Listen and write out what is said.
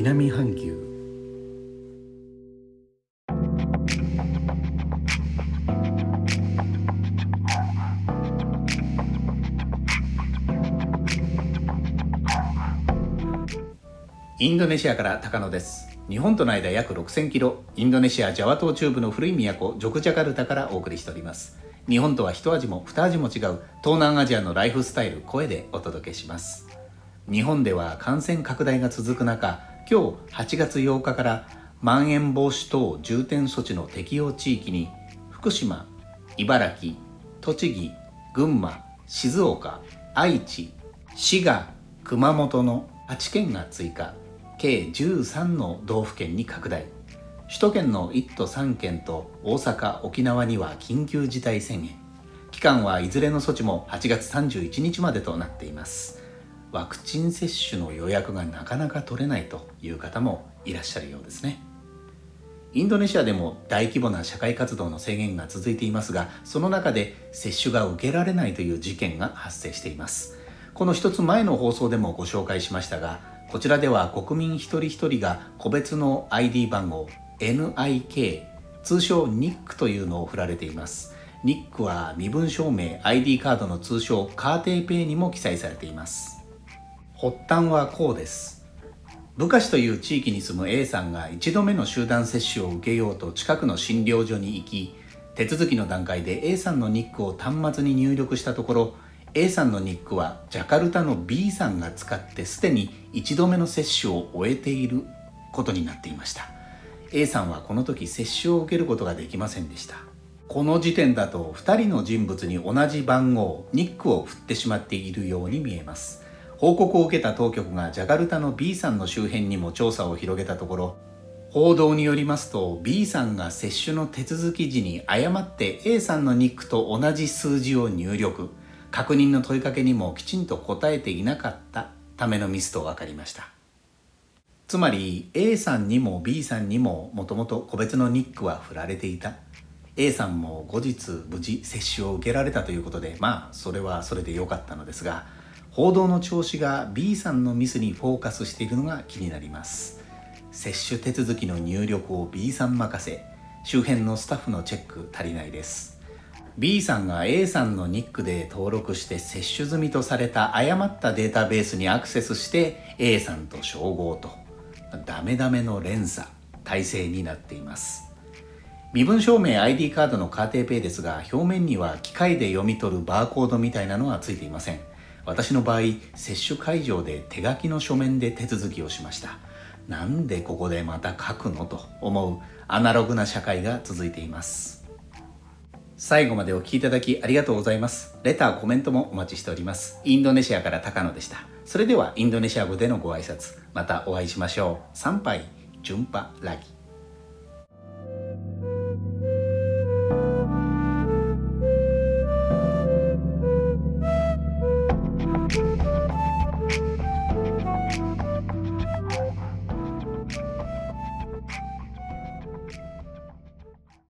南半球。インドネシアから高野です。日本との間約6000キロ。インドネシアジャワ島中部の古い都ジョクジャカルタからお送りしております。日本とは一味も二味も違う東南アジアのライフスタイル声でお届けします。日本では感染拡大が続く中今日8月8日からまん延防止等重点措置の適用地域に福島茨城栃木群馬静岡愛知滋賀熊本の8県が追加計13の道府県に拡大。首都圏の1都3県と大阪沖縄には緊急事態宣言。期間はいずれの措置も8月31日までとなっています。ワクチン接種の予約がなかなか取れないという方もいらっしゃるようですね。インドネシアでも大規模な社会活動の制限が続いていますがその中で接種が受けられないという事件が発生しています。この一つ前の放送でもご紹介しましたがこちらでは国民一人一人が個別の ID 番号 NIK 通称 NIC というのを振られています。NIC は身分証明 ID カードの通称カーテーペイにも記載されています。発端はこうです。部下市という地域に住む A さんが1度目の集団接種を受けようと近くの診療所に行き手続きの段階で A さんのニックを端末に入力したところ A さんのニックはジャカルタの B さんが使ってすでに1度目の接種を終えていることになっていました。A さんはこの時接種を受けることができませんでした。この時点だと2人の人物に同じ番号ニックを振ってしまっているように見えます。報告を受けた当局がジャカルタの B さんの周辺にも調査を広げたところ報道によりますと B さんが接種の手続き時に誤って A さんのニックと同じ数字を入力。確認の問いかけにもきちんと答えていなかったためのミスと分かりました。つまり A さんにも B さんにももともと個別のニックは振られていた。A さんも後日無事接種を受けられたということでまあそれはそれで良かったのですが報道の調子が B さんのミスにフォーカスしているのが気になります。接種手続きの入力を B さん任せ。周辺のスタッフのチェック足りないです。B さんが A さんのニックで登録して接種済みとされた誤ったデータベースにアクセスして A さんと照合と。ダメダメの連鎖体制になっています。身分証明 ID カードのカーテーペイですが表面には機械で読み取るバーコードみたいなのはついていません。私の場合接種会場で手書きの書面で手続きをしましたなんでここでまた書くのと思うアナログな社会が続いています最後までお聴きいただきありがとうございます。レター、コメントもお待ちしております。インドネシアから高野でした。それではインドネシア語でのご挨拶、またお会いしましょう。参拝、順波、ラギ。